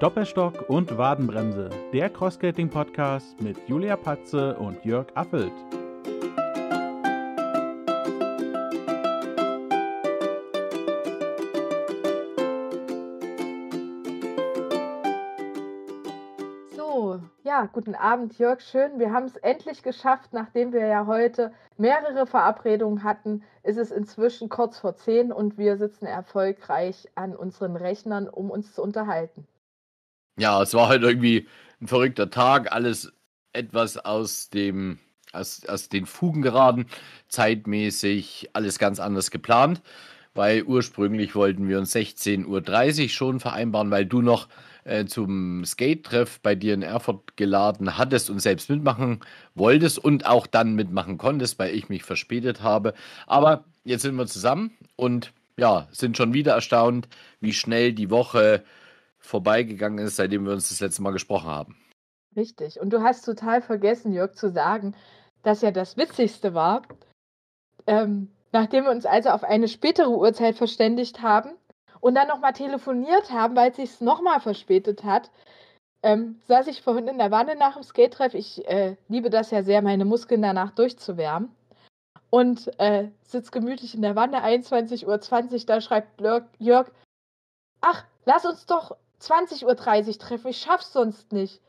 Doppelstock und Wadenbremse, der Crossskating-Podcast mit Julia Patze und Jörg Affelt. So, ja, guten Abend, Jörg. Schön, wir haben es endlich geschafft, nachdem wir ja heute mehrere Verabredungen hatten, ist es inzwischen kurz vor zehn und wir sitzen erfolgreich an unseren Rechnern, um uns zu unterhalten. Ja, es war halt irgendwie ein verrückter Tag, alles etwas aus dem aus, aus den Fugen geraten, zeitmäßig alles ganz anders geplant, weil ursprünglich wollten wir uns 16.30 Uhr schon vereinbaren, weil du noch äh, zum Skate-Treff bei dir in Erfurt geladen hattest und selbst mitmachen wolltest und auch dann mitmachen konntest, weil ich mich verspätet habe. Aber jetzt sind wir zusammen und ja, sind schon wieder erstaunt, wie schnell die Woche vorbeigegangen ist, seitdem wir uns das letzte Mal gesprochen haben. Richtig. Und du hast total vergessen, Jörg, zu sagen, dass ja das Witzigste war, ähm, nachdem wir uns also auf eine spätere Uhrzeit verständigt haben, und dann nochmal telefoniert haben, weil es sich nochmal verspätet hat, ähm, saß ich vorhin in der Wanne nach dem Skate-Treff. Ich äh, liebe das ja sehr, meine Muskeln danach durchzuwärmen. Und äh, sitze gemütlich in der Wanne, 21.20 Uhr, da schreibt Jörg, ach, lass uns doch 20.30 Uhr treffen, ich schaff's sonst nicht.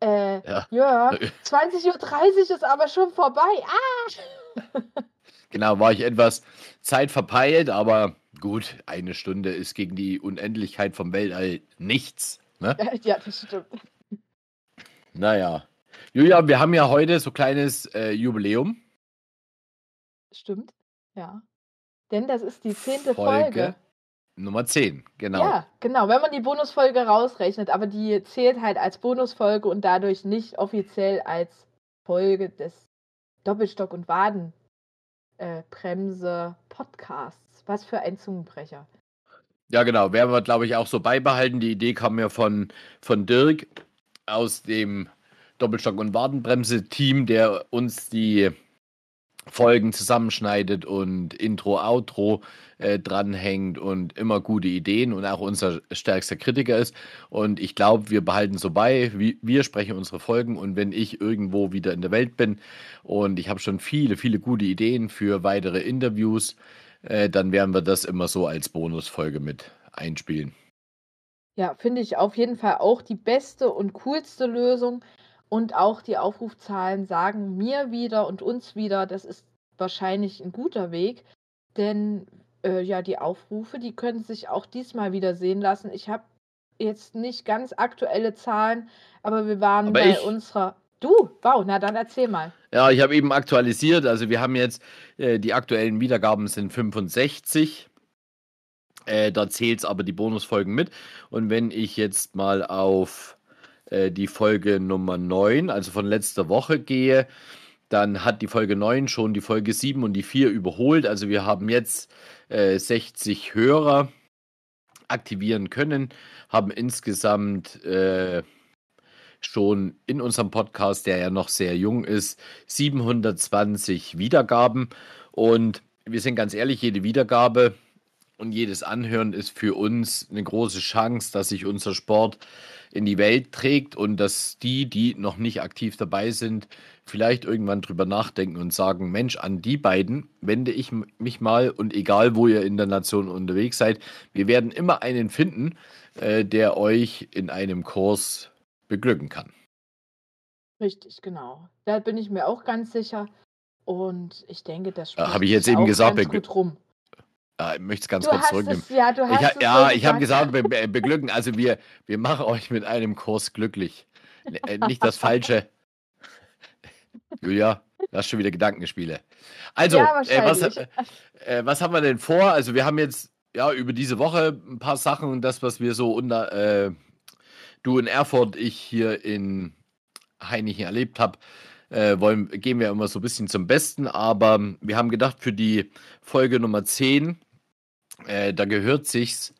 Äh, ja. Jörg, 20.30 Uhr ist aber schon vorbei. Ah! genau, war ich etwas zeitverpeilt, aber Gut, eine Stunde ist gegen die Unendlichkeit vom Weltall nichts. Ne? Ja, das stimmt. Naja. Julia, wir haben ja heute so kleines äh, Jubiläum. Stimmt, ja. Denn das ist die zehnte Folge. Folge. Nummer 10, genau. Ja, genau, wenn man die Bonusfolge rausrechnet, aber die zählt halt als Bonusfolge und dadurch nicht offiziell als Folge des Doppelstock- und Wadenbremse-Podcasts. Was für ein Zungenbrecher. Ja, genau. Werden wir, glaube ich, auch so beibehalten. Die Idee kam ja von, von Dirk aus dem Doppelstock- und Wadenbremse-Team, der uns die Folgen zusammenschneidet und Intro, Outro äh, dranhängt und immer gute Ideen und auch unser stärkster Kritiker ist. Und ich glaube, wir behalten so bei, wie, wir sprechen unsere Folgen und wenn ich irgendwo wieder in der Welt bin und ich habe schon viele, viele gute Ideen für weitere Interviews, äh, dann werden wir das immer so als Bonusfolge mit einspielen. Ja, finde ich auf jeden Fall auch die beste und coolste Lösung. Und auch die Aufrufzahlen sagen mir wieder und uns wieder, das ist wahrscheinlich ein guter Weg. Denn äh, ja, die Aufrufe, die können sich auch diesmal wieder sehen lassen. Ich habe jetzt nicht ganz aktuelle Zahlen, aber wir waren aber bei ich, unserer Du? Wow, na dann erzähl mal. Ja, ich habe eben aktualisiert. Also wir haben jetzt, äh, die aktuellen Wiedergaben sind 65. Äh, da zählt es aber die Bonusfolgen mit. Und wenn ich jetzt mal auf äh, die Folge Nummer 9, also von letzter Woche gehe, dann hat die Folge 9 schon die Folge 7 und die 4 überholt. Also wir haben jetzt 60 äh, Hörer aktivieren können, haben insgesamt äh, schon in unserem Podcast, der ja noch sehr jung ist, 720 Wiedergaben. Und wir sind ganz ehrlich, jede Wiedergabe und jedes Anhören ist für uns eine große Chance, dass sich unser Sport in die Welt trägt und dass die, die noch nicht aktiv dabei sind, vielleicht irgendwann drüber nachdenken und sagen, Mensch, an die beiden wende ich mich mal und egal, wo ihr in der Nation unterwegs seid, wir werden immer einen finden, äh, der euch in einem Kurs beglücken kann. Richtig, genau. Da bin ich mir auch ganz sicher. Und ich denke, das spricht Habe ich jetzt eben gesagt, ganz gut rum. Ja, ich möchte es ganz du kurz zurücknehmen. Es, ja, du hast ich, es ja, so ich habe gesagt, be beglücken. Also wir, wir machen euch mit einem Kurs glücklich. Äh, nicht das Falsche. Julia, du hast schon wieder Gedankenspiele. Also, ja, äh, was, äh, was haben wir denn vor? Also wir haben jetzt ja über diese Woche ein paar Sachen und das, was wir so unter, äh, du in Erfurt, ich hier in Heinichen erlebt habe, äh, wollen, gehen wir immer so ein bisschen zum Besten. Aber wir haben gedacht, für die Folge Nummer 10, äh, da gehört sich's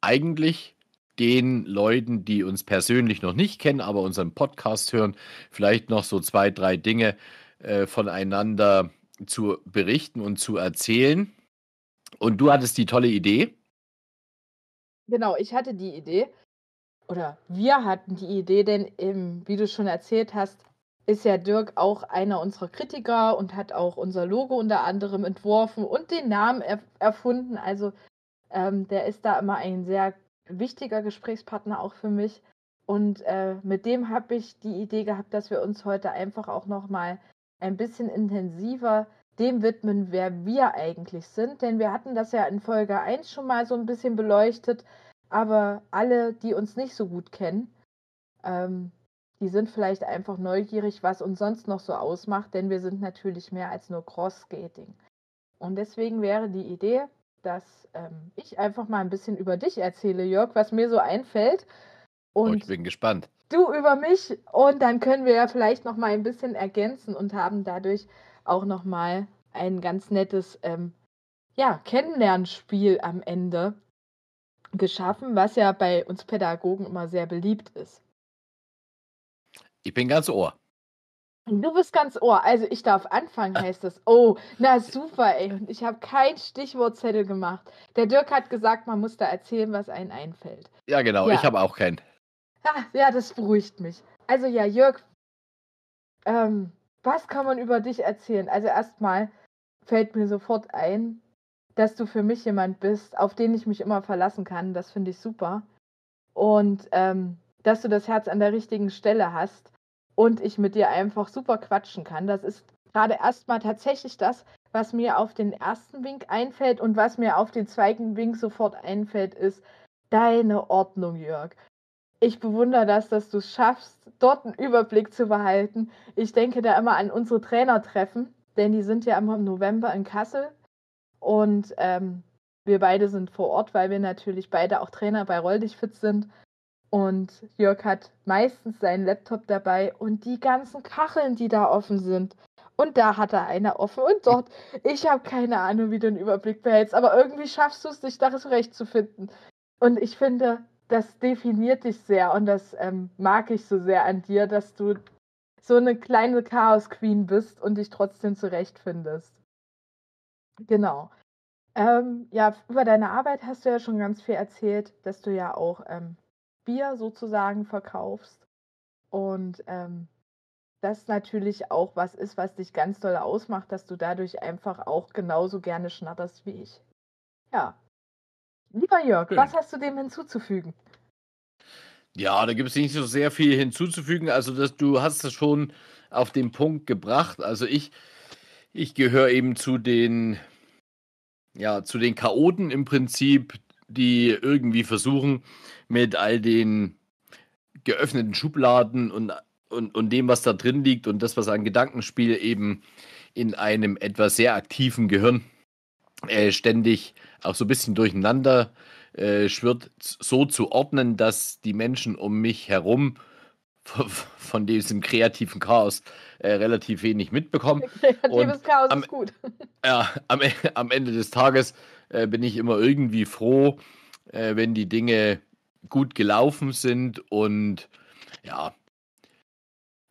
eigentlich den Leuten, die uns persönlich noch nicht kennen, aber unseren Podcast hören, vielleicht noch so zwei, drei Dinge äh, voneinander zu berichten und zu erzählen. Und du hattest die tolle Idee. Genau, ich hatte die Idee. oder wir hatten die Idee, denn ähm, wie du schon erzählt hast, ist ja Dirk auch einer unserer Kritiker und hat auch unser Logo unter anderem entworfen und den Namen er erfunden. Also ähm, der ist da immer ein sehr wichtiger Gesprächspartner auch für mich. Und äh, mit dem habe ich die Idee gehabt, dass wir uns heute einfach auch noch mal ein bisschen intensiver dem widmen, wer wir eigentlich sind. Denn wir hatten das ja in Folge 1 schon mal so ein bisschen beleuchtet. Aber alle, die uns nicht so gut kennen, ähm, die sind vielleicht einfach neugierig, was uns sonst noch so ausmacht, denn wir sind natürlich mehr als nur Cross-Skating. Und deswegen wäre die Idee, dass ähm, ich einfach mal ein bisschen über dich erzähle, Jörg, was mir so einfällt. Und oh, ich bin gespannt. Du über mich und dann können wir ja vielleicht noch mal ein bisschen ergänzen und haben dadurch auch noch mal ein ganz nettes ähm, ja, Kennenlernspiel am Ende geschaffen, was ja bei uns Pädagogen immer sehr beliebt ist. Ich bin ganz Ohr. Du bist ganz Ohr. Also ich darf anfangen, heißt das. Oh, na super, ey. Und ich habe kein Stichwortzettel gemacht. Der Dirk hat gesagt, man muss da erzählen, was einem einfällt. Ja, genau. Ja. Ich habe auch keinen. Ah, ja, das beruhigt mich. Also ja, Jörg, ähm, was kann man über dich erzählen? Also erstmal fällt mir sofort ein, dass du für mich jemand bist, auf den ich mich immer verlassen kann. Das finde ich super. Und ähm, dass du das Herz an der richtigen Stelle hast und ich mit dir einfach super quatschen kann. Das ist gerade erstmal tatsächlich das, was mir auf den ersten Wink einfällt und was mir auf den zweiten Wink sofort einfällt, ist deine Ordnung, Jörg. Ich bewundere das, dass du es schaffst, dort einen Überblick zu behalten. Ich denke da immer an unsere Trainertreffen, denn die sind ja immer im November in Kassel. Und ähm, wir beide sind vor Ort, weil wir natürlich beide auch Trainer bei Roll dich fit sind. Und Jörg hat meistens seinen Laptop dabei und die ganzen Kacheln, die da offen sind. Und da hat er eine offen und dort. Ich habe keine Ahnung, wie du den Überblick behältst, aber irgendwie schaffst du es, dich da zurechtzufinden. Und ich finde, das definiert dich sehr und das ähm, mag ich so sehr an dir, dass du so eine kleine Chaos-Queen bist und dich trotzdem zurechtfindest. Genau. Ähm, ja, über deine Arbeit hast du ja schon ganz viel erzählt, dass du ja auch ähm, Bier sozusagen verkaufst. Und ähm, das natürlich auch was ist, was dich ganz doll ausmacht, dass du dadurch einfach auch genauso gerne schnatterst wie ich. Ja. Lieber Jörg, Schön. was hast du dem hinzuzufügen? Ja, da gibt es nicht so sehr viel hinzuzufügen. Also, dass du hast es schon auf den Punkt gebracht. Also ich, ich gehöre eben zu den, ja, zu den Chaoten im Prinzip, die irgendwie versuchen, mit all den geöffneten Schubladen und, und, und dem, was da drin liegt und das, was an Gedankenspiel eben in einem etwas sehr aktiven Gehirn äh, ständig auch so ein bisschen durcheinander äh, schwirrt, so zu ordnen, dass die Menschen um mich herum von diesem kreativen Chaos äh, relativ wenig mitbekommen. Kreatives und Chaos am, ist gut. Ja, am, am Ende des Tages äh, bin ich immer irgendwie froh, äh, wenn die Dinge gut gelaufen sind und ja,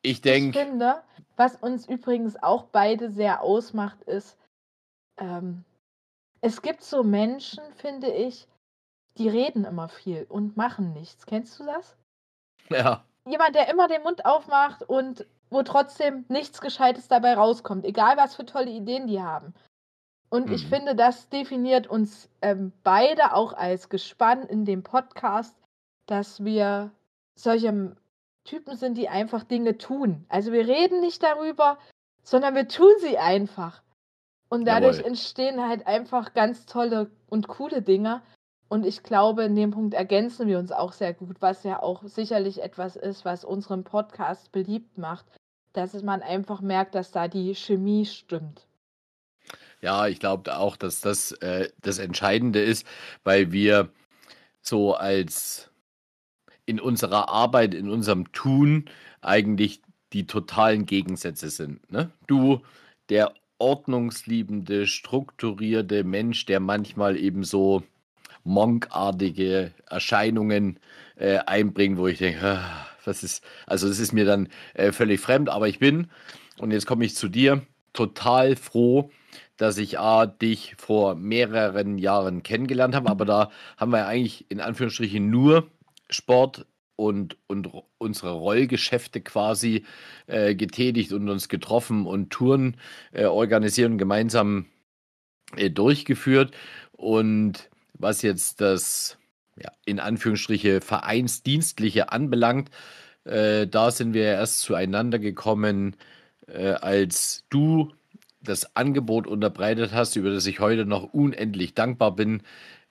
ich denke. Ich finde, was uns übrigens auch beide sehr ausmacht, ist, ähm, es gibt so Menschen, finde ich, die reden immer viel und machen nichts. Kennst du das? Ja. Jemand, der immer den Mund aufmacht und wo trotzdem nichts Gescheites dabei rauskommt, egal was für tolle Ideen die haben. Und mhm. ich finde, das definiert uns ähm, beide auch als Gespann in dem Podcast, dass wir solche Typen sind, die einfach Dinge tun. Also wir reden nicht darüber, sondern wir tun sie einfach. Und dadurch Jawohl. entstehen halt einfach ganz tolle und coole Dinge. Und ich glaube, in dem Punkt ergänzen wir uns auch sehr gut, was ja auch sicherlich etwas ist, was unseren Podcast beliebt macht, dass man einfach merkt, dass da die Chemie stimmt. Ja, ich glaube auch, dass das äh, das Entscheidende ist, weil wir so als in unserer Arbeit, in unserem Tun eigentlich die totalen Gegensätze sind. Ne? Du, der ordnungsliebende, strukturierte Mensch, der manchmal eben so monkartige Erscheinungen äh, einbringt, wo ich denke, ah, was ist, also das ist mir dann äh, völlig fremd, aber ich bin, und jetzt komme ich zu dir, total froh, dass ich A, dich vor mehreren Jahren kennengelernt habe, aber da haben wir eigentlich in Anführungsstrichen nur Sport und, und unsere Rollgeschäfte quasi äh, getätigt und uns getroffen und Touren äh, organisieren, gemeinsam äh, durchgeführt. Und was jetzt das ja, in Anführungsstriche Vereinsdienstliche anbelangt, äh, da sind wir erst zueinander gekommen, äh, als du das Angebot unterbreitet hast, über das ich heute noch unendlich dankbar bin,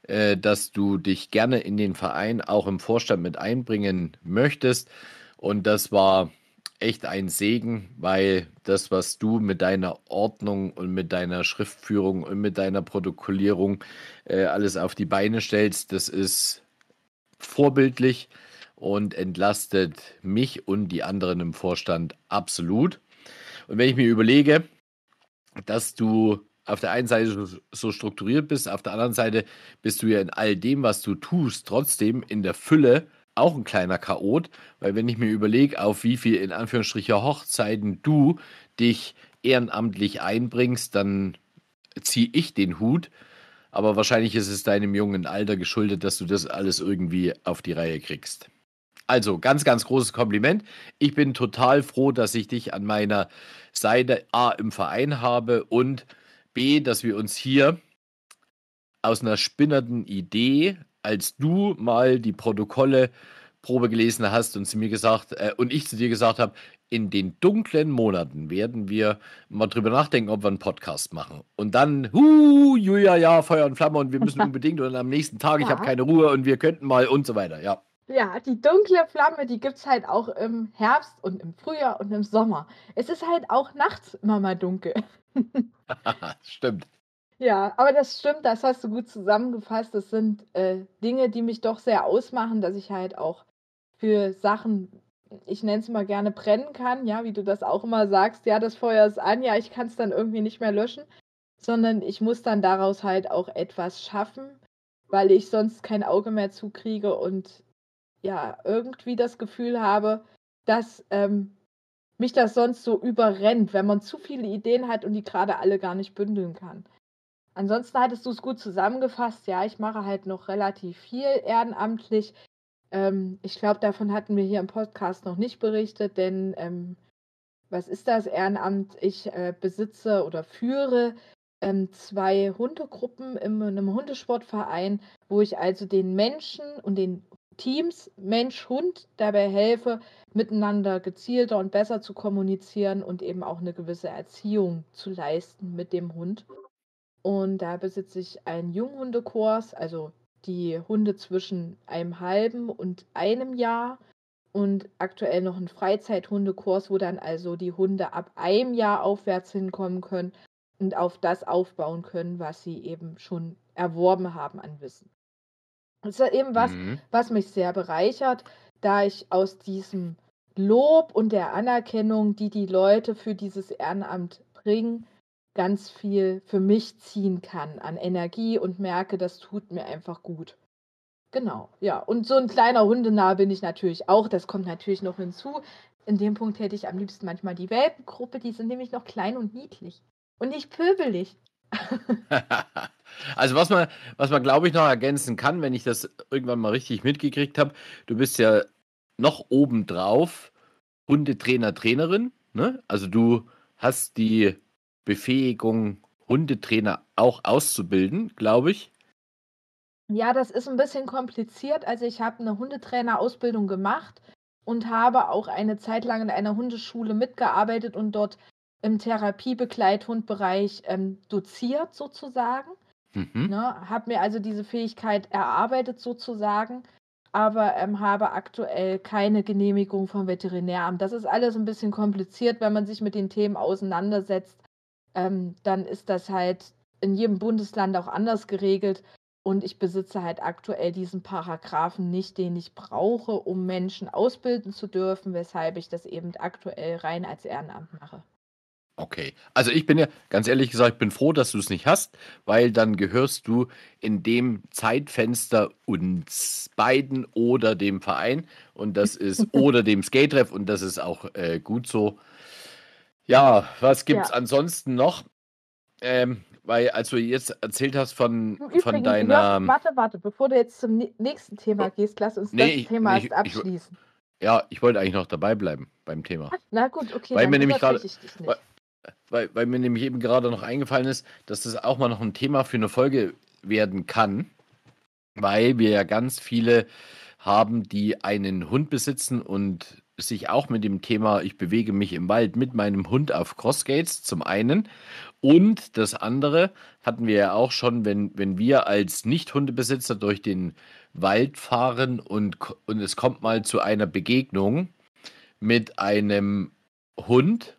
äh, dass du dich gerne in den Verein auch im Vorstand mit einbringen möchtest. Und das war echt ein Segen, weil das, was du mit deiner Ordnung und mit deiner Schriftführung und mit deiner Protokollierung äh, alles auf die Beine stellst, das ist vorbildlich und entlastet mich und die anderen im Vorstand absolut. Und wenn ich mir überlege, dass du auf der einen Seite so strukturiert bist, auf der anderen Seite bist du ja in all dem, was du tust, trotzdem in der Fülle auch ein kleiner Chaot, weil wenn ich mir überlege, auf wie viel in Anführungsstrichen Hochzeiten du dich ehrenamtlich einbringst, dann ziehe ich den Hut. Aber wahrscheinlich ist es deinem jungen Alter geschuldet, dass du das alles irgendwie auf die Reihe kriegst. Also ganz, ganz großes Kompliment. Ich bin total froh, dass ich dich an meiner Seite A im Verein habe und B, dass wir uns hier aus einer spinnernden Idee, als du mal die Protokolle Probe gelesen hast und zu mir gesagt äh, und ich zu dir gesagt habe, in den dunklen Monaten werden wir mal drüber nachdenken, ob wir einen Podcast machen. Und dann, hu, Julia, ja, Feuer und Flamme und wir müssen unbedingt und am nächsten Tag, ja. ich habe keine Ruhe und wir könnten mal und so weiter, ja. Ja, die dunkle Flamme, die gibt es halt auch im Herbst und im Frühjahr und im Sommer. Es ist halt auch nachts immer mal dunkel. stimmt. Ja, aber das stimmt, das hast du gut zusammengefasst. Das sind äh, Dinge, die mich doch sehr ausmachen, dass ich halt auch für Sachen, ich nenne es mal gerne brennen kann, ja, wie du das auch immer sagst, ja, das Feuer ist an, ja, ich kann es dann irgendwie nicht mehr löschen, sondern ich muss dann daraus halt auch etwas schaffen, weil ich sonst kein Auge mehr zukriege und ja, irgendwie das Gefühl habe, dass ähm, mich das sonst so überrennt, wenn man zu viele Ideen hat und die gerade alle gar nicht bündeln kann. Ansonsten hattest du es gut zusammengefasst. Ja, ich mache halt noch relativ viel ehrenamtlich. Ähm, ich glaube, davon hatten wir hier im Podcast noch nicht berichtet, denn ähm, was ist das Ehrenamt? Ich äh, besitze oder führe ähm, zwei Hundegruppen in einem Hundesportverein, wo ich also den Menschen und den Teams Mensch-Hund dabei helfe, miteinander gezielter und besser zu kommunizieren und eben auch eine gewisse Erziehung zu leisten mit dem Hund. Und da besitze ich einen Junghundekurs, also die Hunde zwischen einem halben und einem Jahr und aktuell noch einen Freizeithundekurs, wo dann also die Hunde ab einem Jahr aufwärts hinkommen können und auf das aufbauen können, was sie eben schon erworben haben an Wissen. Das ist eben was, mhm. was mich sehr bereichert, da ich aus diesem Lob und der Anerkennung, die die Leute für dieses Ehrenamt bringen, ganz viel für mich ziehen kann an Energie und merke, das tut mir einfach gut. Genau, ja. Und so ein kleiner Hundenah bin ich natürlich auch. Das kommt natürlich noch hinzu. In dem Punkt hätte ich am liebsten manchmal die Welpengruppe. Die sind nämlich noch klein und niedlich. Und nicht pöbelig. also was man, was man glaube ich noch ergänzen kann, wenn ich das irgendwann mal richtig mitgekriegt habe, du bist ja noch obendrauf Hundetrainer, Trainerin. Ne? Also du hast die Befähigung, Hundetrainer auch auszubilden, glaube ich. Ja, das ist ein bisschen kompliziert. Also ich habe eine Hundetrainerausbildung gemacht und habe auch eine Zeit lang in einer Hundeschule mitgearbeitet und dort im Therapiebegleithundbereich ähm, doziert sozusagen. Mhm. Ne, habe mir also diese Fähigkeit erarbeitet sozusagen, aber ähm, habe aktuell keine Genehmigung vom Veterinäramt. Das ist alles ein bisschen kompliziert, wenn man sich mit den Themen auseinandersetzt. Ähm, dann ist das halt in jedem Bundesland auch anders geregelt. Und ich besitze halt aktuell diesen Paragraphen nicht, den ich brauche, um Menschen ausbilden zu dürfen, weshalb ich das eben aktuell rein als Ehrenamt mache. Okay. Also ich bin ja, ganz ehrlich gesagt, ich bin froh, dass du es nicht hast, weil dann gehörst du in dem Zeitfenster uns beiden oder dem Verein und das ist oder dem Skate-Treff und das ist auch äh, gut so. Ja, was gibt es ja. ansonsten noch? Ähm, weil als du jetzt erzählt hast von, Übrigens, von Jörg, deiner. warte, warte, bevor du jetzt zum nä- nächsten Thema gehst, lass uns Nee, das ich- Thema ich- erst ich- abschließen. Ja, ich wollte eigentlich noch dabei bleiben beim Thema. Na gut, okay, Weil dann mir nämlich gerade-. Weil- Weil, mir nämlich eben gerade noch eingefallen ist, dass das auch mal noch ein Thema für eine Folge werden kann, weil wir ja ganz viele haben, die einen Hund besitzen und sich auch mit dem Thema, ich bewege mich im Wald mit meinem Hund auf Crossgates zum einen. Und das andere hatten wir ja auch schon, wenn, wenn wir als Nicht-Hundebesitzer durch den Wald fahren und, und es kommt mal zu einer Begegnung mit einem Hund,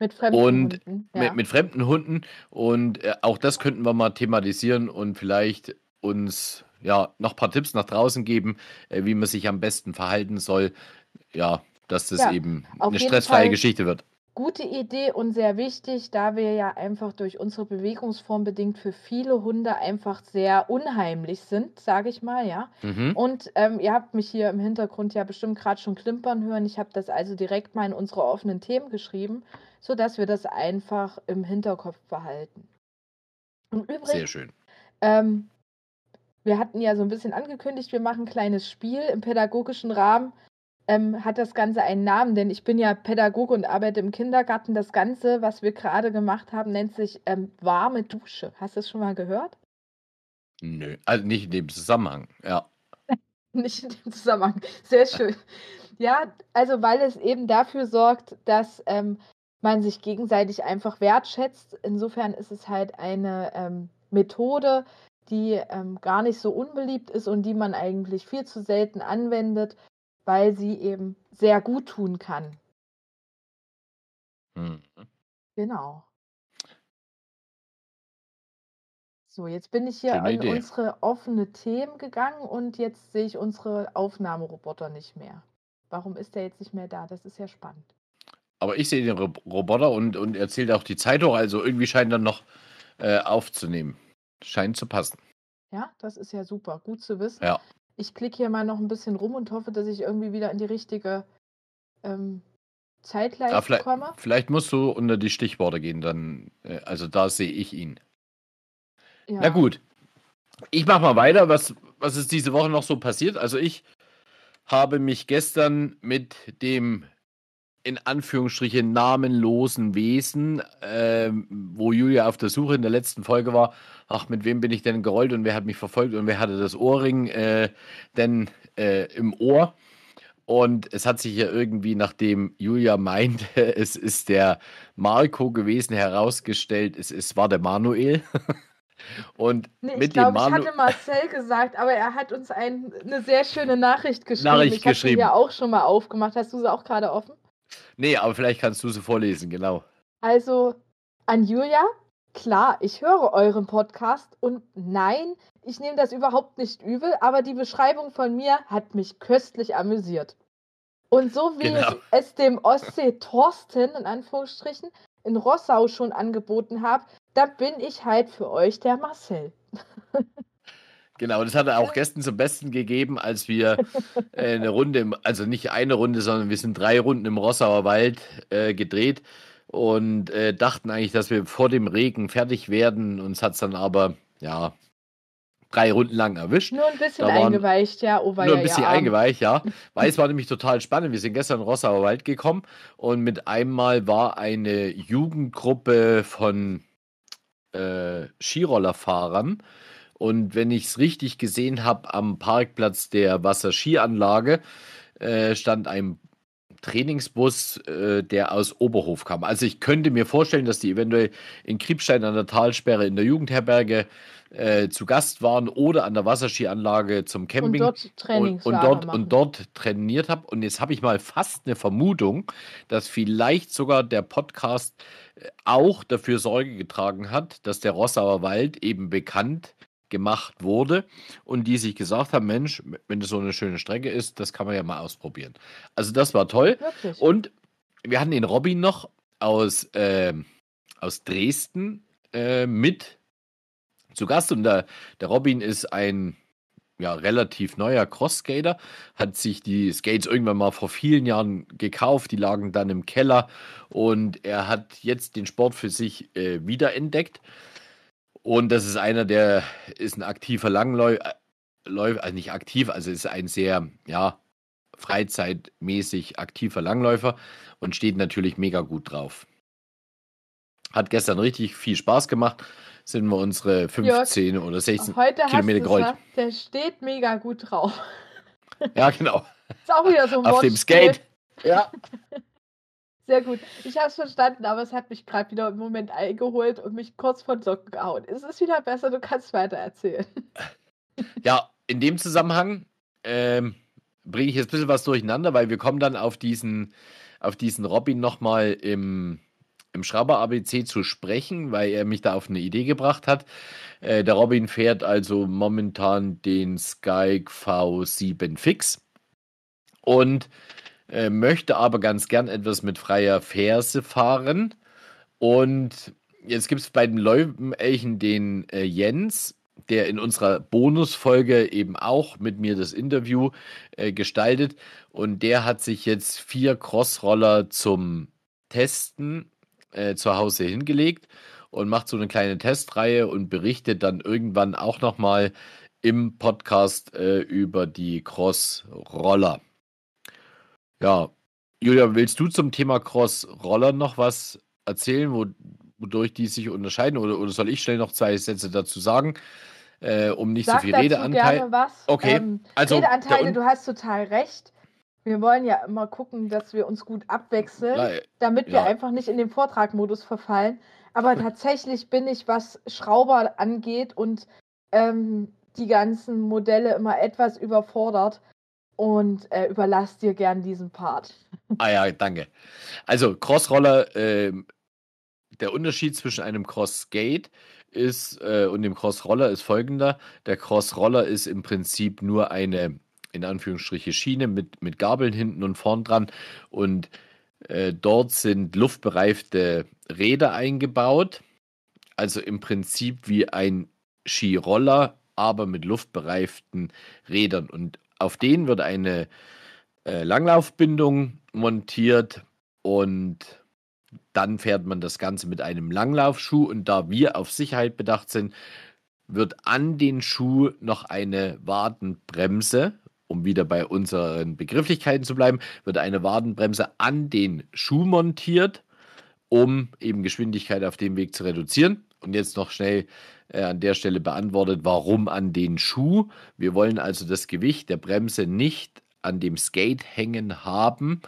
Mit fremden und Hunden. Ja. mit, mit fremden Hunden und äh, auch das könnten wir mal thematisieren und vielleicht uns ja noch ein paar Tipps nach draußen geben, äh, wie man sich am besten verhalten soll. Ja, dass das Ja, eben eine stressfreie Fall. Geschichte wird. Gute Idee und sehr wichtig, da wir ja einfach durch unsere Bewegungsform bedingt für viele Hunde einfach sehr unheimlich sind, sage ich mal, ja. Mhm. Und ähm, ihr habt mich hier im Hintergrund ja bestimmt gerade schon klimpern hören. Ich habe das also direkt mal in unsere offenen Themen geschrieben, sodass wir das einfach im Hinterkopf behalten. Und Sehr übrigens, schön. ähm, wir hatten ja so ein bisschen angekündigt, wir machen ein kleines Spiel im pädagogischen Rahmen. Ähm, hat das Ganze einen Namen, denn ich bin ja Pädagoge und arbeite im Kindergarten. Das Ganze, was wir gerade gemacht haben, nennt sich ähm, warme Dusche. Hast du das schon mal gehört? Nö, also nicht in dem Zusammenhang. Ja. Nicht in dem Zusammenhang. Sehr schön. Ja, also weil es eben dafür sorgt, dass ähm, man sich gegenseitig einfach wertschätzt. Insofern ist es halt eine ähm, Methode, die ähm, gar nicht so unbeliebt ist und die man eigentlich viel zu selten anwendet, weil sie eben sehr gut tun kann. Mhm. Genau. So, jetzt bin ich hier Schöne in Idee. unsere offene Themen gegangen und jetzt sehe ich unsere Aufnahmeroboter nicht mehr. Warum ist der jetzt nicht mehr da? Das ist ja spannend. Aber ich sehe den Rob- Roboter und, und er zählt auch die Zeit hoch, also irgendwie scheint er noch äh, aufzunehmen. Scheint zu passen. Ja, das ist ja super. Gut zu wissen. Ja. Ich klicke hier mal noch ein bisschen rum und hoffe, dass ich irgendwie wieder in die richtige ähm, Zeitleiste Ja, vielleicht, komme. vielleicht musst du unter die Stichworte gehen, dann, äh, also da sehe ich ihn. Ja. Na gut. Ich mache mal weiter. Was, was ist diese Woche noch so passiert? Also ich habe mich gestern mit dem in Anführungsstrichen namenlosen Wesen, ähm, wo Julia auf der Suche in der letzten Folge war, ach, mit wem bin ich denn gerollt und wer hat mich verfolgt und wer hatte das Ohrring äh, denn äh, im Ohr? Und es hat sich ja irgendwie, nachdem Julia meinte, es ist der Marco gewesen, herausgestellt, es, es war der Manuel. Und Nee, ich mit dem glaube, ich hatte Marcel gesagt, aber er hat uns ein, eine sehr schöne Nachricht geschrieben. Nachricht ich habe sie geschrieben. ja auch schon mal aufgemacht. Hast du sie auch gerade offen? Nee, aber vielleicht kannst du sie vorlesen, genau. Also an Julia, klar, ich höre euren Podcast und nein, ich nehme das überhaupt nicht übel, aber die Beschreibung von mir hat mich köstlich amüsiert. Und so wie Genau. ich es dem Ostsee Thorsten in Anführungsstrichen in Rossau schon angeboten habe, da bin ich halt für euch der Marcel. Genau, das hat er auch gestern zum Besten gegeben, als wir äh, eine Runde, im, also nicht eine Runde, sondern wir sind drei Runden im Rossauer Wald äh, gedreht und äh, dachten eigentlich, dass wir vor dem Regen fertig werden. Uns hat es dann aber, ja, drei Runden lang erwischt. Nur ein bisschen waren- eingeweicht, ja. Oh, Nur ein bisschen ja, eingeweicht, ja. Weil es war nämlich total spannend. Wir sind gestern in Rossauer Wald gekommen und mit einmal war eine Jugendgruppe von äh, Skirollerfahrern. Und wenn ich es richtig gesehen habe, am Parkplatz der Wasserskianlage äh, stand ein Trainingsbus, äh, der aus Oberhof kam. Also ich könnte mir vorstellen, dass die eventuell in Kriebstein an der Talsperre in der Jugendherberge äh, zu Gast waren oder an der Wasserskianlage zum Und Camping dort und, und, dort, und dort trainiert habe. Und jetzt habe ich mal fast eine Vermutung, dass vielleicht sogar der Podcast äh, auch dafür Sorge getragen hat, dass der Rossauer Wald eben bekannt gemacht wurde und die sich gesagt haben, Mensch, wenn das so eine schöne Strecke ist, das kann man ja mal ausprobieren. Also das war toll. Wirklich. Und wir hatten den Robin noch aus, ähm, aus Dresden äh, mit zu Gast. Und der, der Robin ist ein ja, relativ neuer Cross-Skater, hat sich die Skates irgendwann mal vor vielen Jahren gekauft, die lagen dann im Keller und er hat jetzt den Sport für sich äh, wiederentdeckt. Und das ist einer, der ist ein aktiver Langläufer, also nicht aktiv, also ist ein sehr, ja, freizeitmäßig aktiver Langläufer und steht natürlich mega gut drauf. Hat gestern richtig viel Spaß gemacht. Sind wir unsere 15 Jörg, oder 16 heute Kilometer gerollt. Der steht mega gut drauf. Ja, genau. Ist auch wieder so ein Auf dem Skate. Ja. Sehr gut. Ich habe es verstanden, aber es hat mich gerade wieder im Moment eingeholt und mich kurz von Socken gehauen. Es ist wieder besser, du kannst weiter erzählen. Ja, in dem Zusammenhang ähm, bringe ich jetzt ein bisschen was durcheinander, weil wir kommen dann auf diesen, auf diesen Robin nochmal im, im Schrauber ABC zu sprechen, weil er mich da auf eine Idee gebracht hat. Äh, der Robin fährt also momentan den Sky V7 Fix und äh, möchte aber ganz gern etwas mit freier Ferse fahren. Und jetzt gibt es bei den Läupenelchen den äh, Jens, der in unserer Bonusfolge eben auch mit mir das Interview äh, gestaltet. Und der hat sich jetzt vier Crossroller zum Testen äh, zu Hause hingelegt und macht so eine kleine Testreihe und berichtet dann irgendwann auch nochmal im Podcast äh, über die Crossroller. Ja, Julia, willst du zum Thema Cross-Roller noch was erzählen, wo, wodurch die sich unterscheiden? Oder, oder soll ich schnell noch zwei Sätze dazu sagen, äh, um nicht Sag so viel Redeanteil? Gerne was. Okay, ähm, also Redeanteile, du hast total recht. Wir wollen ja immer gucken, dass wir uns gut abwechseln, ja, damit wir ja. einfach nicht in den Vortragmodus verfallen. Aber tatsächlich bin ich, was Schrauber angeht und ähm, die ganzen Modelle immer etwas überfordert und äh, überlass dir gern diesen Part. Ah ja, danke. Also Crossroller, äh, der Unterschied zwischen einem Cross-Skate ist äh, und dem Crossroller ist folgender. Der Crossroller ist im Prinzip nur eine, in Anführungsstriche, Schiene mit, mit Gabeln hinten und vorn dran und äh, dort sind luftbereifte Räder eingebaut. Also im Prinzip wie ein Skiroller, aber mit luftbereiften Rädern. Und auf den wird eine äh, Langlaufbindung montiert und dann fährt man das Ganze mit einem Langlaufschuh und da wir auf Sicherheit bedacht sind, wird an den Schuh noch eine Wadenbremse, um wieder bei unseren Begrifflichkeiten zu bleiben, wird eine Wadenbremse an den Schuh montiert, um eben Geschwindigkeit auf dem Weg zu reduzieren. Und jetzt noch schnell äh, an der Stelle beantwortet, warum an den Schuh. Wir wollen also das Gewicht der Bremse nicht an dem Skate hängen haben,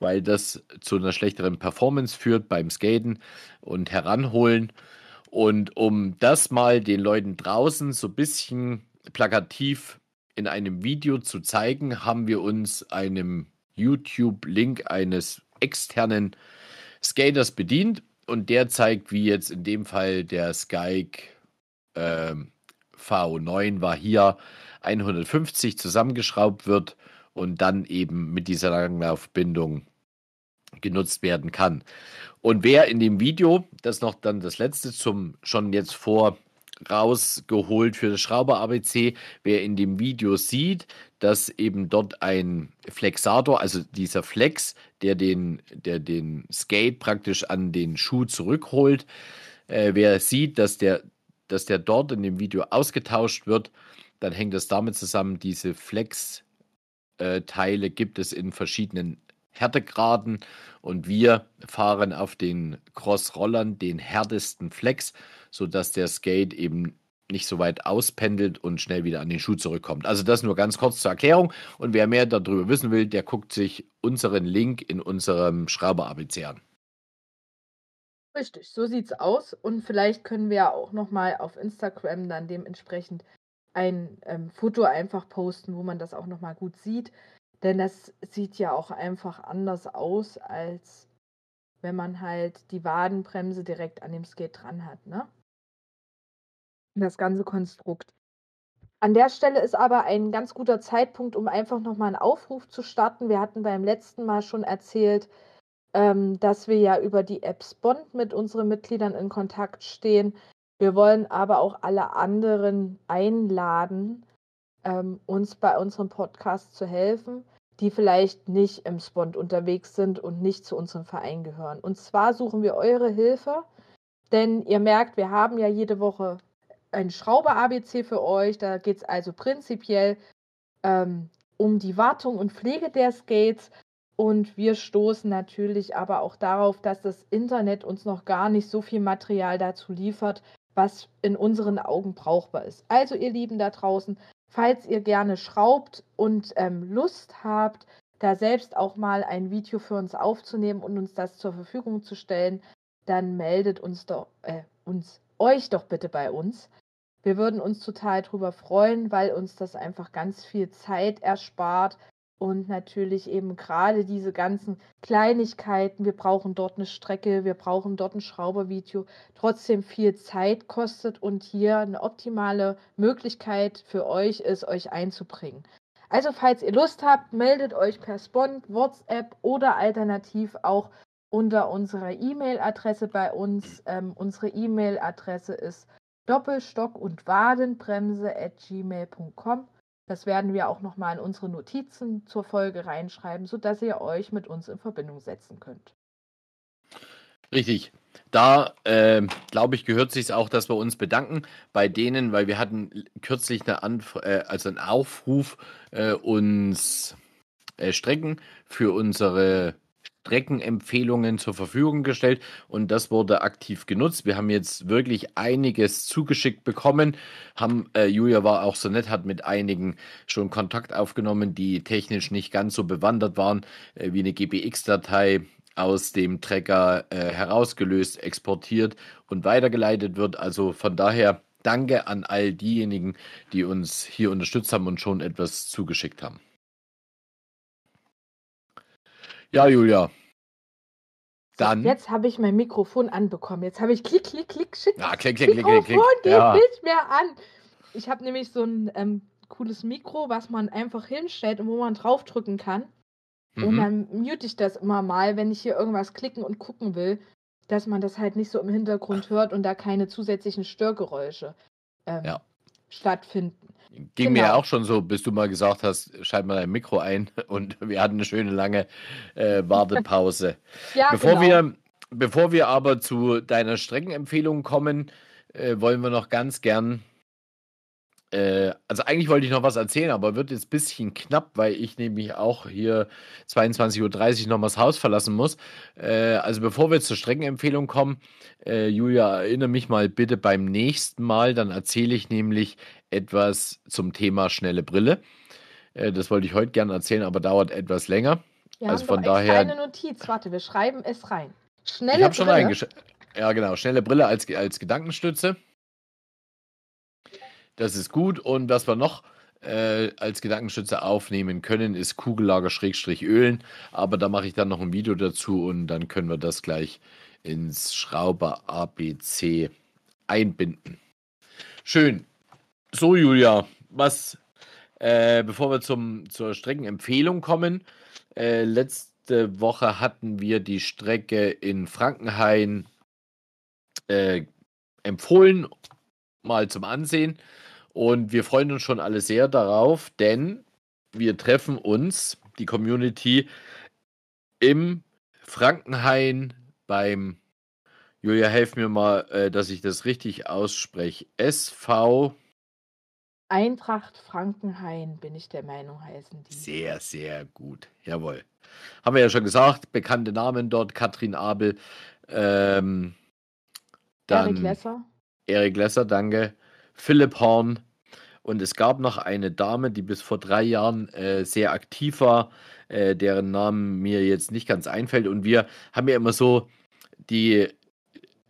weil das zu einer schlechteren Performance führt beim Skaten und heranholen. Und um das mal den Leuten draußen so ein bisschen plakativ in einem Video zu zeigen, haben wir uns einem YouTube-Link eines externen Skaters bedient und der zeigt, wie jetzt in dem Fall der Skype ähm, V9 war hier 150 zusammengeschraubt wird und dann eben mit dieser Langlaufbindung genutzt werden kann. Und wer in dem Video, das noch dann das letzte zum schon jetzt vor rausgeholt für das Schrauber ABC, wer in dem Video sieht, dass eben dort ein Flexator, also dieser Flex, der den, der den Skate praktisch an den Schuh zurückholt, äh, wer sieht, dass der dass der dort in dem Video ausgetauscht wird, dann hängt das damit zusammen, diese Flex-Teile gibt es in verschiedenen Härtegraden und wir fahren auf den Cross-Rollern den härtesten Flex, sodass der Skate eben nicht so weit auspendelt und schnell wieder an den Schuh zurückkommt. Also das nur ganz kurz zur Erklärung. Und wer mehr darüber wissen will, der guckt sich unseren Link in unserem Schrauber ABC an. Richtig, so sieht's aus. Und vielleicht können wir ja auch nochmal auf Instagram dann dementsprechend ein ähm, Foto einfach posten, wo man das auch nochmal gut sieht. Denn das sieht ja auch einfach anders aus, als wenn man halt die Wadenbremse direkt an dem Skate dran hat, ne? Das ganze Konstrukt. An der Stelle ist aber ein ganz guter Zeitpunkt, um einfach nochmal einen Aufruf zu starten. Wir hatten beim letzten Mal schon erzählt, ähm, dass wir ja über die App Spond mit unseren Mitgliedern in Kontakt stehen. Wir wollen aber auch alle anderen einladen, ähm, uns bei unserem Podcast zu helfen, die vielleicht nicht im Spond unterwegs sind und nicht zu unserem Verein gehören. Und zwar suchen wir eure Hilfe, denn ihr merkt, wir haben ja jede Woche ein Schrauber-ABC für euch. Da geht es also prinzipiell ähm, um die Wartung und Pflege der Skates. Und wir stoßen natürlich aber auch darauf, dass das Internet uns noch gar nicht so viel Material dazu liefert, was in unseren Augen brauchbar ist. Also ihr Lieben da draußen, falls ihr gerne schraubt und ähm, Lust habt, da selbst auch mal ein Video für uns aufzunehmen und uns das zur Verfügung zu stellen, dann meldet uns doch, äh, uns, euch doch bitte bei uns. Wir würden uns total drüber freuen, weil uns das einfach ganz viel Zeit erspart und natürlich eben gerade diese ganzen Kleinigkeiten. Wir brauchen dort eine Strecke, wir brauchen dort ein Schraubervideo, trotzdem viel Zeit kostet und hier eine optimale Möglichkeit für euch ist, euch einzubringen. Also falls ihr Lust habt, meldet euch per Spont, WhatsApp oder alternativ auch unter unserer E-Mail-Adresse bei uns. Ähm, unsere E-Mail-Adresse ist doppelstock und wadenbremse at gmail.com. Das werden wir auch nochmal in unsere Notizen zur Folge reinschreiben, sodass ihr euch mit uns in Verbindung setzen könnt. Richtig. Da, äh, glaube ich, gehört sich auch, dass wir uns bedanken bei denen, weil wir hatten kürzlich eine Anf äh, also einen Aufruf, äh, uns äh, Strecken für unsere Streckenempfehlungen zur Verfügung gestellt und das wurde aktiv genutzt. Wir haben jetzt wirklich einiges zugeschickt bekommen. Haben, äh, Julia war auch so nett, hat mit einigen schon Kontakt aufgenommen, die technisch nicht ganz so bewandert waren, äh, wie eine GPX-Datei aus dem Trecker äh, herausgelöst, exportiert und weitergeleitet wird. Also von daher danke an all diejenigen, die uns hier unterstützt haben und schon etwas zugeschickt haben. Ja, Julia. Dann. Jetzt habe ich mein Mikrofon anbekommen. Jetzt habe ich klick, klick, klick, shit. Ja, klick, klick, klick, Mikrofon klick, klick. geht Ja. nicht mehr an. Ich habe nämlich so ein ähm, cooles Mikro, was man einfach hinstellt und wo man draufdrücken kann. Und Mhm. dann mute ich das immer mal, wenn ich hier irgendwas klicken und gucken will, dass man das halt nicht so im Hintergrund hört und da keine zusätzlichen Störgeräusche ähm, Ja. Stattfinden. Ging mir ja Genau. auch schon so, bis du mal gesagt hast, schalt mal dein Mikro ein und wir hatten eine schöne lange äh, Wartepause. Ja, Bevor, genau. wir, bevor wir aber zu deiner Streckenempfehlung kommen, äh, wollen wir noch ganz gern. Äh, also eigentlich wollte ich noch was erzählen, aber wird jetzt ein bisschen knapp, weil ich nämlich auch hier 22.30 Uhr noch mal das Haus verlassen muss. Äh, also bevor wir zur Streckenempfehlung kommen, äh, Julia, erinnere mich mal bitte beim nächsten Mal, dann erzähle ich nämlich etwas zum Thema schnelle Brille. Äh, das wollte ich heute gerne erzählen, aber dauert etwas länger. Wir also von daher- eine Notiz. Warte, wir schreiben es rein. Ich Schnelle habe schon Brille. Ja, genau. Schnelle Brille als, als Gedankenstütze. Das ist gut. Und was wir noch äh, als Gedankenstütze aufnehmen können, ist Kugellager Schrägstrich Ölen. Aber da mache ich dann noch ein Video dazu und dann können wir das gleich ins Schrauber ABC einbinden. Schön. So, Julia, was, äh, bevor wir zum, zur Streckenempfehlung kommen, äh, letzte Woche hatten wir die Strecke in Frankenhain äh, empfohlen, mal zum Ansehen. Und wir freuen uns schon alle sehr darauf, denn wir treffen uns, die Community, im Frankenhain beim, Julia, helf mir mal, äh, dass ich das richtig ausspreche, SV, Eintracht Frankenhain, bin ich der Meinung, heißen die. sehr, sehr gut, jawohl. Haben wir ja schon gesagt, bekannte Namen dort, Katrin Abel, ähm, dann Erik Lesser. Erik Lesser, danke. Philipp Horn. Und es gab noch eine Dame, die bis vor drei Jahren äh, sehr aktiv war, äh, deren Namen mir jetzt nicht ganz einfällt. Und wir haben ja immer so die,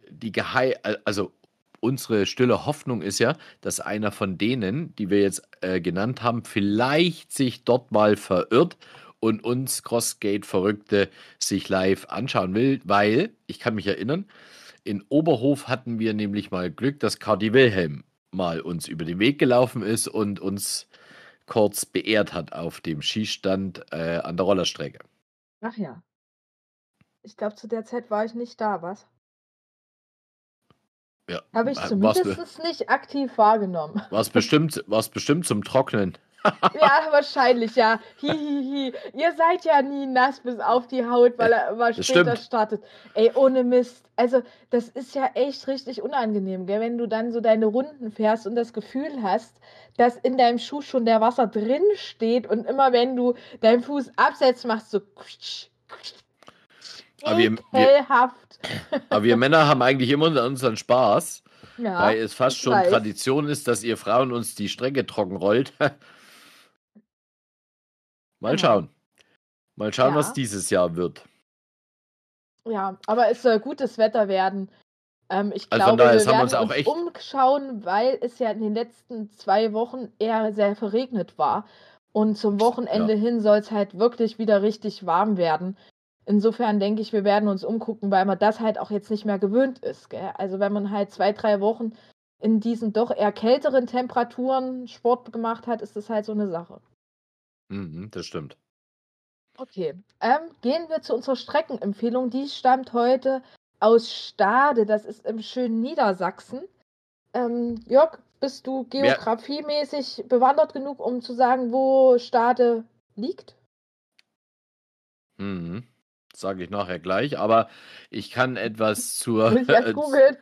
die Gehei also unsere stille Hoffnung ist ja, dass einer von denen, die wir jetzt äh, genannt haben, vielleicht sich dort mal verirrt und uns Crossgate-Verrückte sich live anschauen will, weil, ich kann mich erinnern, in Oberhof hatten wir nämlich mal Glück, dass Cardi Wilhelm mal uns über den Weg gelaufen ist und uns kurz beehrt hat auf dem Skistand äh, an der Rollerstrecke. Ach ja. Ich glaube, zu der Zeit war ich nicht da, was? Ja, Habe ich war's zumindest nicht aktiv wahrgenommen. war's bestimmt, war's bestimmt zum Trocknen. Ja, wahrscheinlich, ja. Hihihi. Ihr seid ja nie nass bis auf die Haut, weil er immer Das später stimmt. startet. Ey, ohne Mist. Also, das ist ja echt richtig unangenehm, gell? Wenn du dann so deine Runden fährst und das Gefühl hast, dass in deinem Schuh schon der Wasser drin steht und immer wenn du deinen Fuß absetzt, machst du. Aber wir- wir-. Aber wir Männer haben eigentlich immer unseren Spaß, Ja, weil es fast schon weiß. Tradition ist, dass ihr Frauen uns die Strecke trocken rollt. Mal Genau. schauen. Mal schauen, Ja. was dieses Jahr wird. Ja, aber es soll gutes Wetter werden. Ähm, ich Also glaube, wir werden uns auch uns echt- umschauen, weil es ja in den letzten zwei Wochen eher sehr verregnet war. Und zum Wochenende hin soll es halt wirklich wieder richtig warm werden. Insofern denke ich, wir werden uns umgucken, weil man das halt auch jetzt nicht mehr gewöhnt ist. Gell? Also wenn man halt zwei, drei Wochen in diesen doch eher kälteren Temperaturen Sport gemacht hat, ist das halt so eine Sache. Mhm, das stimmt. Okay, ähm, gehen wir zu unserer Streckenempfehlung. Die stammt heute aus Stade, das ist im schönen Niedersachsen. Ähm, Jörg, bist du geografiemäßig bewandert genug, um zu sagen, wo Stade liegt? Mhm. Sage ich nachher gleich, aber ich kann etwas zur. Ich erst googeln.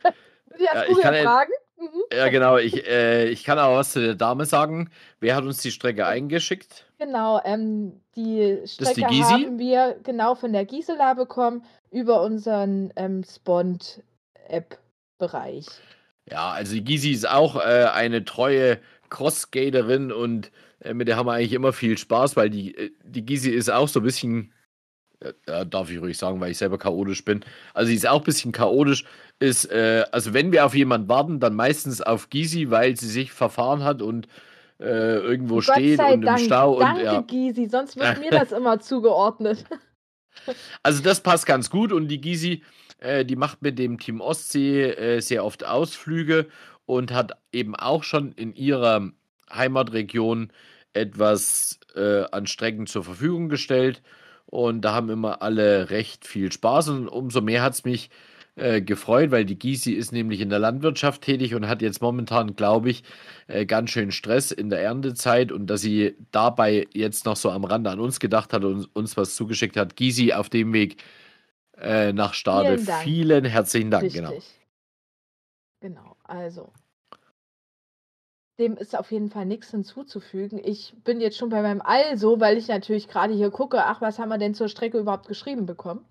Ich Ja, erst googeln fragen? Mhm. Ja, genau. Ich, äh, ich kann aber was zu der Dame sagen. Wer hat uns die Strecke eingeschickt? Genau, ähm, die die Strecke Gysi? haben wir genau von der Gisela bekommen über unseren ähm, Spont-App-Bereich. Ja, also die Gysi ist auch äh, eine treue Crossskaterin und äh, mit der haben wir eigentlich immer viel Spaß, weil die, äh, die Gysi ist auch so ein bisschen, äh, darf ich ruhig sagen, weil ich selber chaotisch bin. Also sie ist auch ein bisschen chaotisch. Ist, äh, also wenn wir auf jemanden warten, dann meistens auf Gysi, weil sie sich verfahren hat und äh, irgendwo Gott steht sei und im Dank. Stau Danke, und ja. Gysi, sonst wird mir das immer zugeordnet. Also das passt ganz gut und die Gysi, äh, die macht mit dem Team Ostsee äh, sehr oft Ausflüge und hat eben auch schon in ihrer Heimatregion etwas äh, an Strecken zur Verfügung gestellt und da haben immer alle recht viel Spaß und umso mehr hat es mich äh, gefreut, weil die Gysi ist nämlich in der Landwirtschaft tätig und hat jetzt momentan, glaube ich, äh, ganz schön Stress in der Erntezeit und dass sie dabei jetzt noch so am Rande an uns gedacht hat und uns was zugeschickt hat. Gysi auf dem Weg äh, nach Stade. Vielen. Vielen herzlichen Dank, Richtig. genau. Genau, also. Dem ist auf jeden Fall nichts hinzuzufügen. Ich bin jetzt schon bei meinem Also, weil ich natürlich gerade hier gucke, ach, was haben wir denn zur Strecke überhaupt geschrieben bekommen?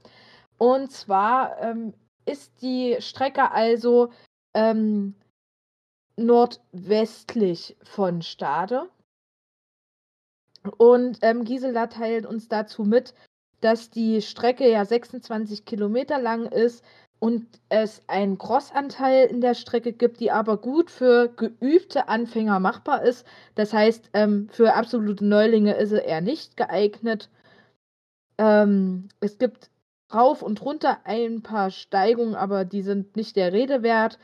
Und zwar ähm, ist die Strecke also ähm, nordwestlich von Stade. Und ähm, Gisela teilt uns dazu mit, dass die Strecke ja 26 Kilometer lang ist und es einen Crossanteil in der Strecke gibt, die aber gut für geübte Anfänger machbar ist. Das heißt, ähm, für absolute Neulinge ist sie eher nicht geeignet. Ähm, es gibt rauf und runter ein paar Steigungen, aber die sind nicht der Rede wert.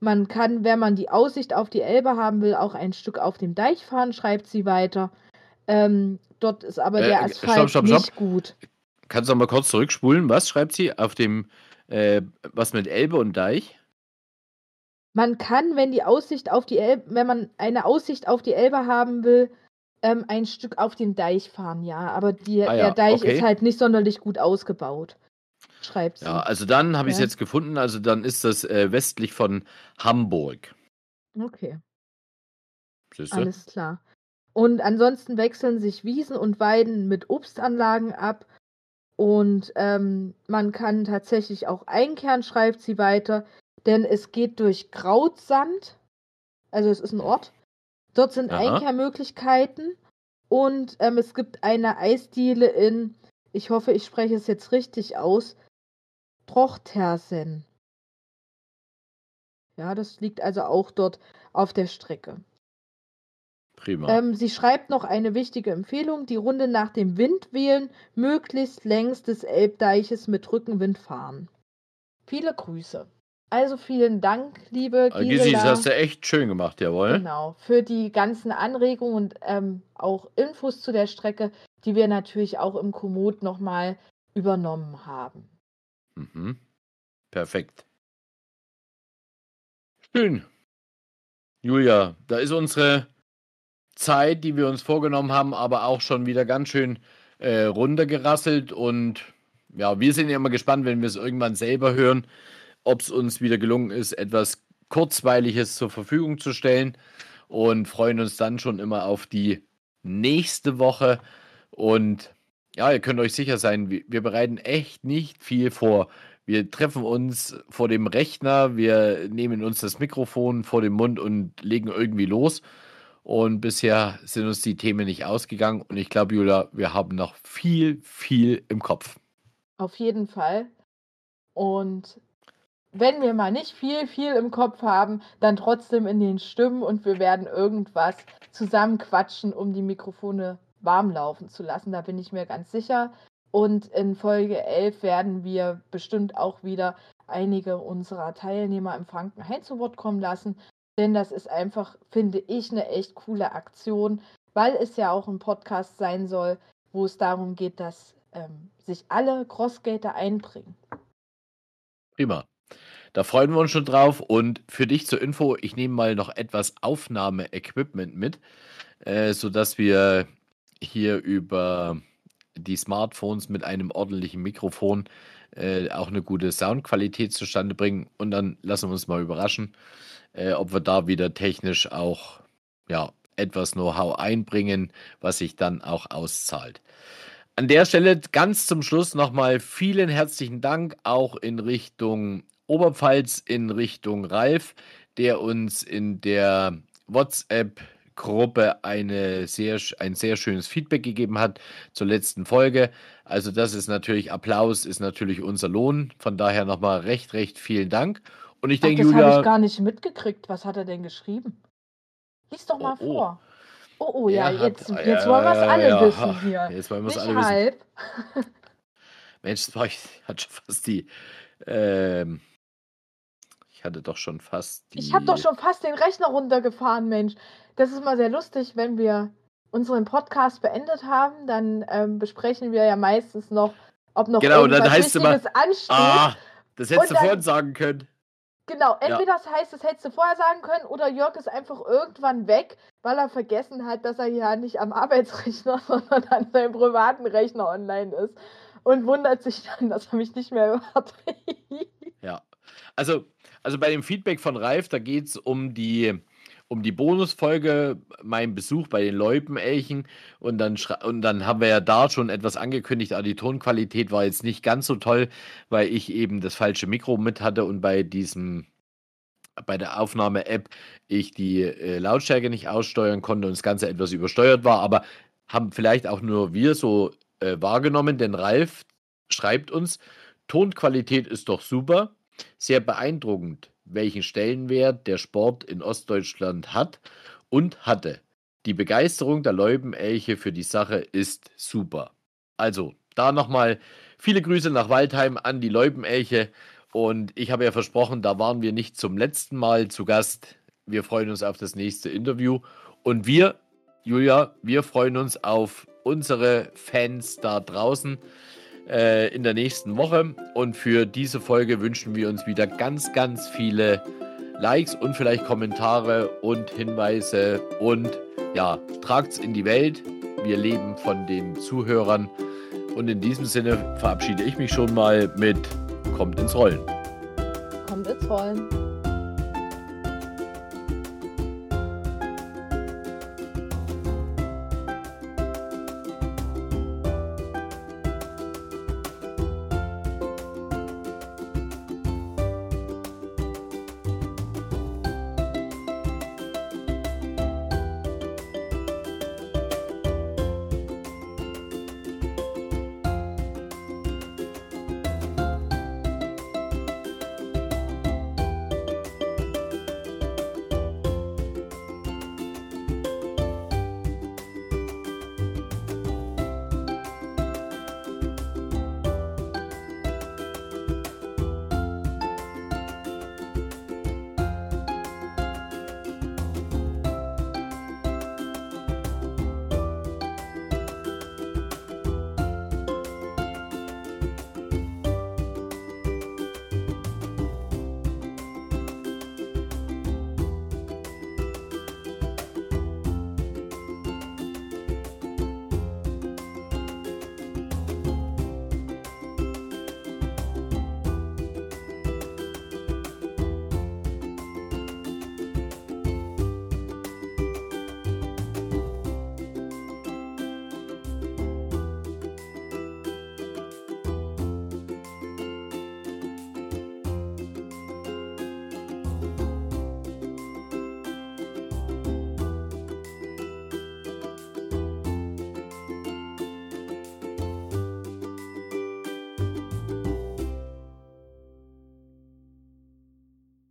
Man kann, wenn man die Aussicht auf die Elbe haben will, auch ein Stück auf dem Deich fahren, schreibt sie weiter. Ähm, dort ist aber Äh, der äh, Asphalt stopp, stopp, nicht stopp. gut. Kannst du noch mal kurz zurückspulen? Was schreibt sie auf dem, äh, was mit Elbe und Deich? Man kann, wenn die Aussicht auf die Elbe, wenn man eine Aussicht auf die Elbe haben will, ähm, ein Stück auf den Deich fahren, ja. Aber die, Ah ja, der Deich okay. ist halt nicht sonderlich gut ausgebaut. Schreibt sie. Ja, also dann habe ich es Ja. jetzt gefunden. Also dann ist das äh, westlich von Hamburg. Okay, Siehst du? alles klar. Und ansonsten wechseln sich Wiesen und Weiden mit Obstanlagen ab. Und ähm, man kann tatsächlich auch einkehren, schreibt sie weiter, denn es geht durch Krautsand. Also es ist ein Ort. Dort sind Aha. Einkehrmöglichkeiten. Und ähm, es gibt eine Eisdiele in, ich hoffe, ich spreche es jetzt richtig aus, Trochtersen. Ja, das liegt also auch dort auf der Strecke. Prima. Ähm, sie schreibt noch eine wichtige Empfehlung: die Runde nach dem Wind wählen, möglichst längs des Elbdeiches mit Rückenwind fahren. Viele Grüße. Also vielen Dank, liebe Äh, Gysi, das Gisela. hast du echt schön gemacht, jawohl. Genau, für die ganzen Anregungen und ähm, auch Infos zu der Strecke, die wir natürlich auch im Komoot nochmal übernommen haben. Mhm. Perfekt. Schön. Julia, da ist unsere Zeit, die wir uns vorgenommen haben, aber auch schon wieder ganz schön äh, runtergerasselt. Und ja, wir sind ja immer gespannt, wenn wir es irgendwann selber hören, ob es uns wieder gelungen ist, etwas Kurzweiliges zur Verfügung zu stellen. Und freuen uns dann schon immer auf die nächste Woche. Und ja, ihr könnt euch sicher sein, wir, bereiten echt nicht viel vor. Wir treffen uns vor dem Rechner, wir nehmen uns das Mikrofon vor dem Mund und legen irgendwie los. Und bisher sind uns die Themen nicht ausgegangen. Und ich glaube, Julia, wir haben noch viel, viel im Kopf. Auf jeden Fall. Und wenn wir mal nicht viel, viel im Kopf haben, dann trotzdem in den Stimmen und wir werden irgendwas zusammenquatschen, um die Mikrofone warm laufen zu lassen. Da bin ich mir ganz sicher. Und in Folge 11 werden wir bestimmt auch wieder einige unserer Teilnehmer im Frankenhain zu Wort kommen lassen. Denn das ist einfach, finde ich, eine echt coole Aktion, weil es ja auch ein Podcast sein soll, wo es darum geht, dass ähm, sich alle Crossgater einbringen. Prima. Da freuen wir uns schon drauf. Und für dich zur Info, ich nehme mal noch etwas Aufnahme-Equipment mit, äh, sodass wir hier über die Smartphones mit einem ordentlichen Mikrofon äh, auch eine gute Soundqualität zustande bringen. Und dann lassen wir uns mal überraschen, äh, ob wir da wieder technisch auch ja, etwas Know-how einbringen, was sich dann auch auszahlt. An der Stelle ganz zum Schluss nochmal vielen herzlichen Dank auch in Richtung Oberpfalz, in Richtung Ralf, der uns in der WhatsApp Gruppe eine sehr, ein sehr schönes Feedback gegeben hat zur letzten Folge. Also das ist natürlich Applaus, ist natürlich unser Lohn. Von daher nochmal recht, recht vielen Dank. Und ich denke, das Julia. habe ich gar nicht mitgekriegt. Was hat er denn geschrieben? Lies doch mal Oh, oh. vor. Oh, oh, ja, hat- jetzt, ja, jetzt wollen wir es alle ja. wissen hier. Jetzt wollen wir es alle wissen. Mensch, das war ich, hat schon fast die. Ähm, ich hatte doch schon fast die. Ich habe doch schon fast den Rechner runtergefahren, Mensch. Das ist mal sehr lustig, wenn wir unseren Podcast beendet haben, dann ähm, besprechen wir ja meistens noch, ob noch Genau, dann irgendwas heißt immer, Wichtiges ansteht. Ah, das hättest Und du dann- vorhin sagen können. Genau, entweder das heißt, das hättest du vorher sagen können, oder Jörg ist einfach irgendwann weg, weil er vergessen hat, dass er ja nicht am Arbeitsrechner, sondern an seinem privaten Rechner online ist. Und wundert sich dann, dass er mich nicht mehr hört. Ja. Also, also bei dem Feedback von Ralf, da geht es um die, um die Bonusfolge, mein Besuch bei den Loipenelchen. Und dann, und dann haben wir ja da schon etwas angekündigt, aber die Tonqualität war jetzt nicht ganz so toll, weil ich eben das falsche Mikro mit hatte und bei diesem, bei der Aufnahme-App ich die äh, Lautstärke nicht aussteuern konnte und das Ganze etwas übersteuert war. Aber haben vielleicht auch nur wir so äh, wahrgenommen, denn Ralf schreibt uns, Tonqualität ist doch super, sehr beeindruckend, welchen Stellenwert der Sport in Ostdeutschland hat und hatte. Die Begeisterung der Leubenelche für die Sache ist super. Also, da nochmal viele Grüße nach Waldheim an die Leubenelche. Und ich habe ja versprochen, da waren wir nicht zum letzten Mal zu Gast. Wir freuen uns auf das nächste Interview. Und wir, Julia, wir freuen uns auf unsere Fans da draußen äh, in der nächsten Woche. Und für diese Folge wünschen wir uns wieder ganz, ganz viele Likes und vielleicht Kommentare und Hinweise. Und ja, tragt's in die Welt. Wir leben von den Zuhörern. Und in diesem Sinne verabschiede ich mich schon mal mit Kommt ins Rollen. Kommt ins Rollen.